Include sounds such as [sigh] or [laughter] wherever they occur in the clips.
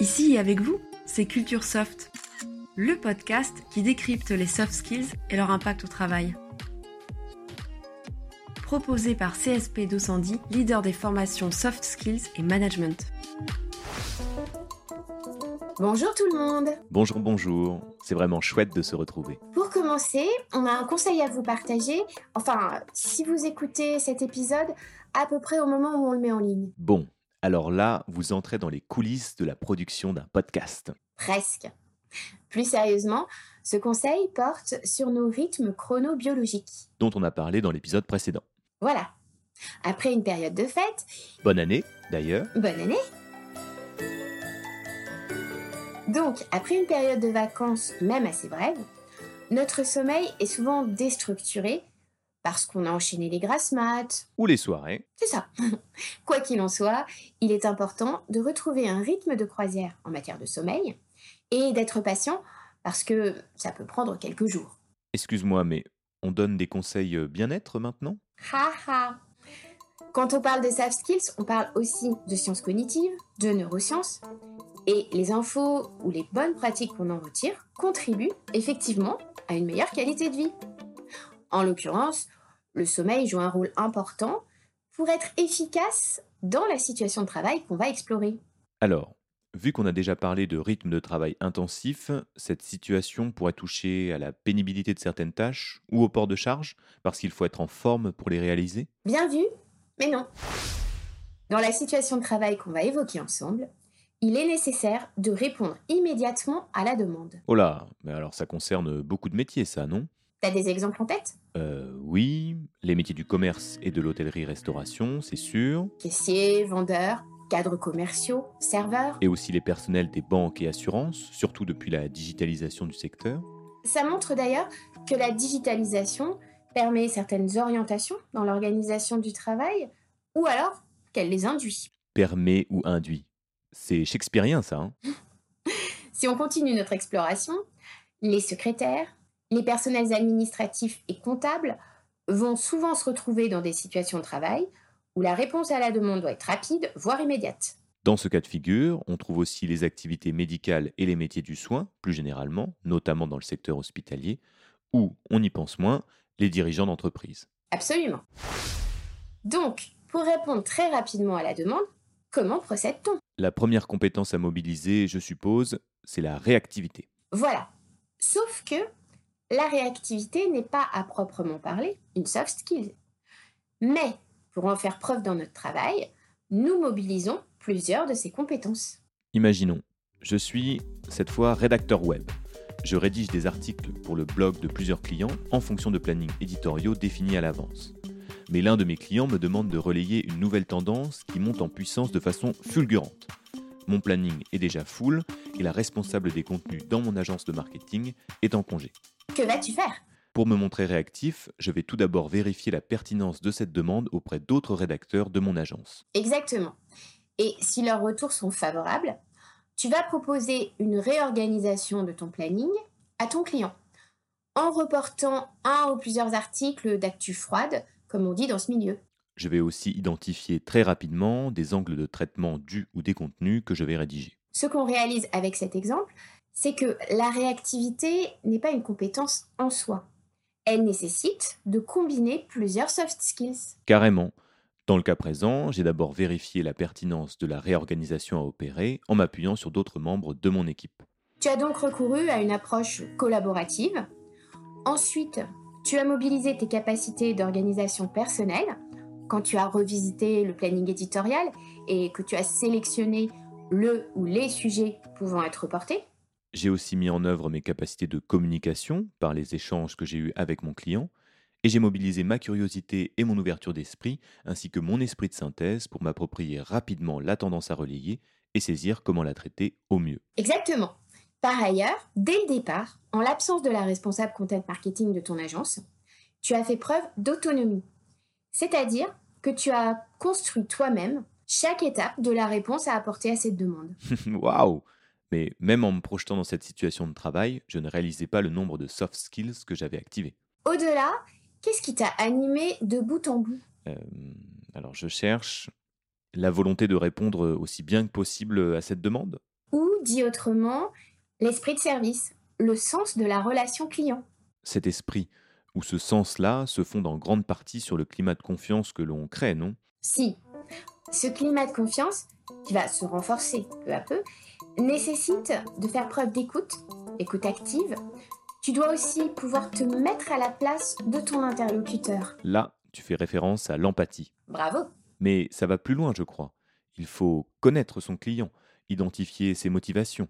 Ici et avec vous, c'est Culture Soft, le podcast qui décrypte les soft skills et leur impact au travail. Proposé par CSP 210, leader des formations soft skills et management. Bonjour tout le monde Bonjour, bonjour. C'est vraiment chouette de se retrouver. Pour commencer, on a un conseil à vous partager. Enfin, si vous écoutez cet épisode à peu près au moment où on le met en ligne. Bon, alors là, vous entrez dans les coulisses de la production d'un podcast. Presque. Plus sérieusement, ce conseil porte sur nos rythmes chronobiologiques. Dont on a parlé dans l'épisode précédent. Voilà. Après une période de fête, Bonne année, d'ailleurs. bonne année Donc, après une période de vacances, même assez brève, notre sommeil est souvent déstructuré parce qu'on a enchaîné les grasses maths. Ou les soirées. C'est ça. [laughs] Quoi qu'il en soit, il est important de retrouver un rythme de croisière en matière de sommeil et d'être patient parce que ça peut prendre quelques jours. Excuse-moi, mais on donne des conseils euh, bien-être maintenant? Ha ha Quand on parle de soft skills, on parle aussi de sciences cognitives, de neurosciences. Et les infos ou les bonnes pratiques qu'on en retire contribuent effectivement à une meilleure qualité de vie. En l'occurrence, le sommeil joue un rôle important pour être efficace dans la situation de travail qu'on va explorer. Alors, vu qu'on a déjà parlé de rythme de travail intensif, cette situation pourrait toucher à la pénibilité de certaines tâches ou au port de charge, parce qu'il faut être en forme pour les réaliser? Bien vu, mais non. Dans la situation de travail qu'on va évoquer ensemble, il est nécessaire de répondre immédiatement à la demande. Oh là, mais alors ça concerne beaucoup de métiers, ça, non? T'as des exemples en tête? Euh, oui, les métiers du commerce et de l'hôtellerie-restauration, c'est sûr. Caissiers, vendeurs, cadres commerciaux, serveurs. et aussi les personnels des banques et assurances, surtout depuis la digitalisation du secteur. Ça montre d'ailleurs que la digitalisation permet certaines orientations dans l'organisation du travail, ou alors qu'elle les induit. Permet ou induit. C'est shakespearien ça, hein? [laughs] Si on continue notre exploration, les secrétaires, les personnels administratifs et comptables vont souvent se retrouver dans des situations de travail où la réponse à la demande doit être rapide, voire immédiate. Dans ce cas de figure, on trouve aussi les activités médicales et les métiers du soin, plus généralement, notamment dans le secteur hospitalier, ou, on y pense moins, les dirigeants d'entreprise. Absolument. Donc, pour répondre très rapidement à la demande, comment procède-t-on? La première compétence à mobiliser, je suppose, c'est la réactivité. Voilà. Sauf que la réactivité n'est pas à proprement parler une soft skill. Mais pour en faire preuve dans notre travail, nous mobilisons plusieurs de ces compétences. Imaginons, je suis cette fois rédacteur web. Je rédige des articles pour le blog de plusieurs clients en fonction de plannings éditoriaux définis à l'avance. Mais l'un de mes clients me demande de relayer une nouvelle tendance qui monte en puissance de façon fulgurante. Mon planning est déjà full et la responsable des contenus dans mon agence de marketing est en congé. Que vas-tu faire? Pour me montrer réactif, je vais tout d'abord vérifier la pertinence de cette demande auprès d'autres rédacteurs de mon agence. Exactement. Et si leurs retours sont favorables, tu vas proposer une réorganisation de ton planning à ton client en reportant un ou plusieurs articles d'actu froide, comme on dit dans ce milieu. Je vais aussi identifier très rapidement des angles de traitement du ou des contenus que je vais rédiger. Ce qu'on réalise avec cet exemple, c'est que la réactivité n'est pas une compétence en soi. Elle nécessite de combiner plusieurs soft skills. Carrément. Dans le cas présent, j'ai d'abord vérifié la pertinence de la réorganisation à opérer en m'appuyant sur d'autres membres de mon équipe. Tu as donc recouru à une approche collaborative. Ensuite, tu as mobilisé tes capacités d'organisation personnelle quand tu as revisité le planning éditorial et que tu as sélectionné le ou les sujets pouvant être reportés. J'ai aussi mis en œuvre mes capacités de communication par les échanges que j'ai eus avec mon client, et j'ai mobilisé ma curiosité et mon ouverture d'esprit, ainsi que mon esprit de synthèse pour m'approprier rapidement la tendance à relayer et saisir comment la traiter au mieux. Exactement. Par ailleurs, dès le départ, en l'absence de la responsable content marketing de ton agence, tu as fait preuve d'autonomie. C'est-à-dire que tu as construit toi-même chaque étape de la réponse à apporter à cette demande. [laughs] Waouh Mais même en me projetant dans cette situation de travail, je ne réalisais pas le nombre de soft skills que j'avais activés. Au-delà, qu'est-ce qui t'a animé de bout en bout? Euh, alors je cherche la volonté de répondre aussi bien que possible à cette demande. Ou, dit autrement, l'esprit de service, le sens de la relation client. Cet esprit ou ce sens-là se fonde en grande partie sur le climat de confiance que l'on crée, non? Si. Ce climat de confiance, qui va se renforcer peu à peu, nécessite de faire preuve d'écoute, écoute active. Tu dois aussi pouvoir te mettre à la place de ton interlocuteur. Là, tu fais référence à l'empathie. Bravo. Mais ça va plus loin, je crois. Il faut connaître son client, identifier ses motivations.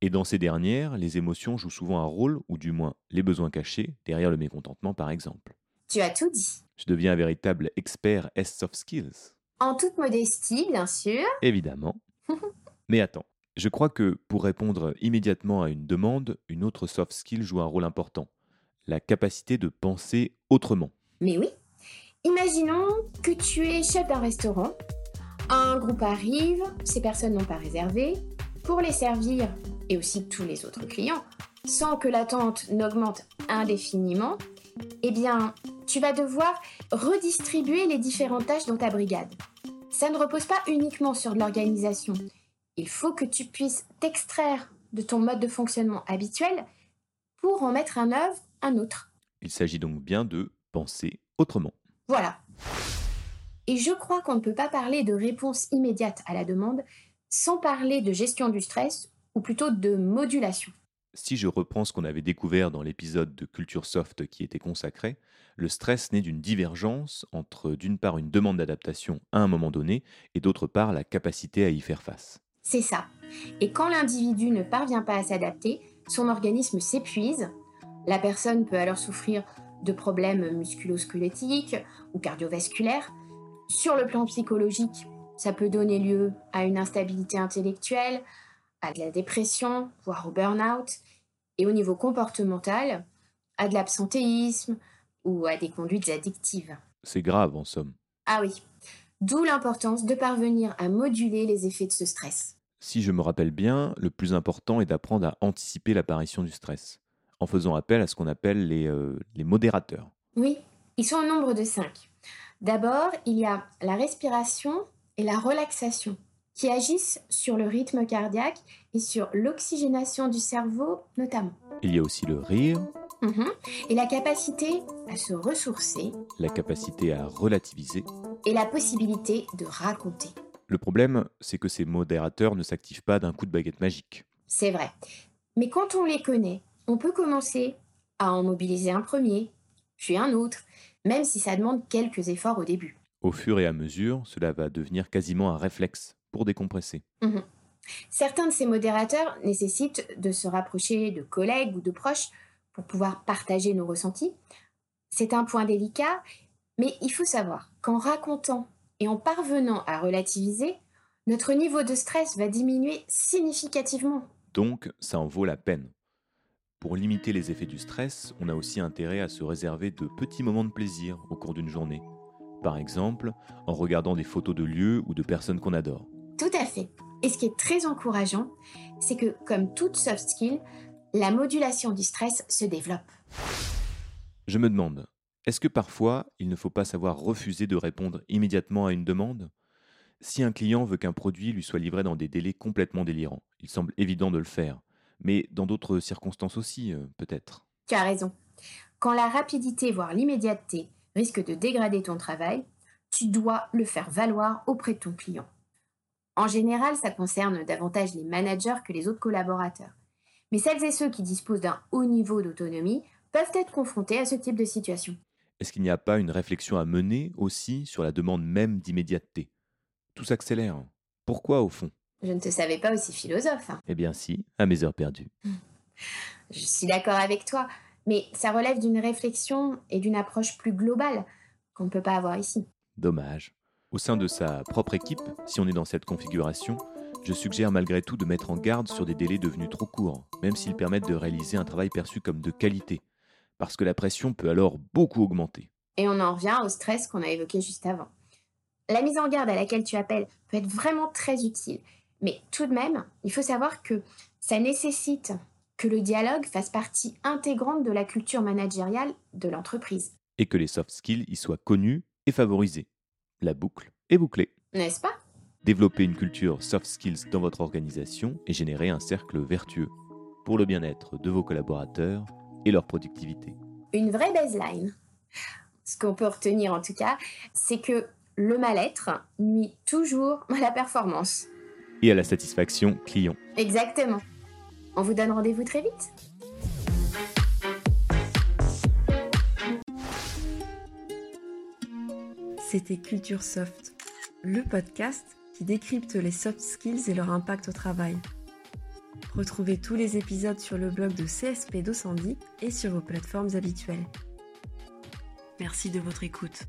Et dans ces dernières, les émotions jouent souvent un rôle, ou du moins les besoins cachés, derrière le mécontentement par exemple. Tu as tout dit. Je deviens un véritable expert S-Soft Skills. En toute modestie, bien sûr. Évidemment. [laughs] Mais attends, je crois que pour répondre immédiatement à une demande, une autre soft skill joue un rôle important. La capacité de penser autrement. Mais oui. Imaginons que tu es chef d'un restaurant. Un groupe arrive, ces personnes n'ont pas réservé. Pour les servir, et aussi tous les autres clients, sans que l'attente n'augmente indéfiniment, eh bien, tu vas devoir redistribuer les différentes tâches dans ta brigade. Ça ne repose pas uniquement sur de l'organisation. Il faut que tu puisses t'extraire de ton mode de fonctionnement habituel pour en mettre en œuvre un autre. Il s'agit donc bien de penser autrement. Voilà. Et je crois qu'on ne peut pas parler de réponse immédiate à la demande sans parler de gestion du stress ou plutôt de modulation. Si je reprends ce qu'on avait découvert dans l'épisode de Culture Soft qui était consacré, le stress naît d'une divergence entre d'une part une demande d'adaptation à un moment donné et d'autre part la capacité à y faire face. C'est ça. Et quand l'individu ne parvient pas à s'adapter, son organisme s'épuise. La personne peut alors souffrir de problèmes musculo-squelettiques ou cardiovasculaires. Sur le plan psychologique, ça peut donner lieu à une instabilité intellectuelle, à de la dépression, voire au burn-out, et au niveau comportemental, à de l'absentéisme ou à des conduites addictives. C'est grave en somme. Ah oui, d'où l'importance de parvenir à moduler les effets de ce stress. Si je me rappelle bien, le plus important est d'apprendre à anticiper l'apparition du stress, en faisant appel à ce qu'on appelle les, euh, les modérateurs. Oui, ils sont au nombre de cinq. D'abord, il y a la respiration et la relaxation qui agissent sur le rythme cardiaque et sur l'oxygénation du cerveau notamment. Il y a aussi le rire, Mhm. Et la capacité à se ressourcer la capacité à relativiser. et la possibilité de raconter. Le problème, c'est que ces modérateurs ne s'activent pas d'un coup de baguette magique. C'est vrai. Mais quand on les connaît, on peut commencer à en mobiliser un premier, puis un autre, même si ça demande quelques efforts au début. Au fur et à mesure, cela va devenir quasiment un réflexe pour décompresser. Mhm. Certains de ces modérateurs nécessitent de se rapprocher de collègues ou de proches pour pouvoir partager nos ressentis. C'est un point délicat, mais il faut savoir qu'en racontant et en parvenant à relativiser, notre niveau de stress va diminuer significativement. Donc, ça en vaut la peine. Pour limiter les effets du stress, on a aussi intérêt à se réserver de petits moments de plaisir au cours d'une journée. Par exemple, en regardant des photos de lieux ou de personnes qu'on adore. Tout à fait. Et ce qui est très encourageant, c'est que comme toute soft skill, la modulation du stress se développe. Je me demande, est-ce que parfois il ne faut pas savoir refuser de répondre immédiatement à une demande? Si un client veut qu'un produit lui soit livré dans des délais complètement délirants, il semble évident de le faire. Mais dans d'autres circonstances aussi, euh, peut-être. Tu as raison. Quand la rapidité, voire l'immédiateté, risque de dégrader ton travail, tu dois le faire valoir auprès de ton client. En général, ça concerne davantage les managers que les autres collaborateurs. Mais celles et ceux qui disposent d'un haut niveau d'autonomie peuvent être confrontés à ce type de situation. Est-ce qu'il n'y a pas une réflexion à mener aussi sur la demande même d'immédiateté? Tout s'accélère. Pourquoi au fond? Je ne te savais pas aussi philosophe. hein. Eh bien si, à mes heures perdues. [laughs] Je suis d'accord avec toi, mais ça relève d'une réflexion et d'une approche plus globale qu'on ne peut pas avoir ici. Dommage. Au sein de sa propre équipe, si on est dans cette configuration, je suggère malgré tout de mettre en garde sur des délais devenus trop courts, même s'ils permettent de réaliser un travail perçu comme de qualité, parce que la pression peut alors beaucoup augmenter. Et on en revient au stress qu'on a évoqué juste avant. La mise en garde à laquelle tu appelles peut être vraiment très utile, mais tout de même, il faut savoir que ça nécessite que le dialogue fasse partie intégrante de la culture managériale de l'entreprise, Et que les soft skills y soient connus et favorisés. La boucle est bouclée. n'est-ce pas? Développer une culture soft skills dans votre organisation et générer un cercle vertueux pour le bien-être de vos collaborateurs et leur productivité. Une vraie baseline. Ce qu'on peut retenir en tout cas, c'est que le mal-être nuit toujours à la performance. Et à la satisfaction client. Exactement. On vous donne rendez-vous très vite. C'était Culture Soft, le podcast qui décrypte les soft skills et leur impact au travail. Retrouvez tous les épisodes sur le blog de CSP 210 et sur vos plateformes habituelles. Merci de votre écoute.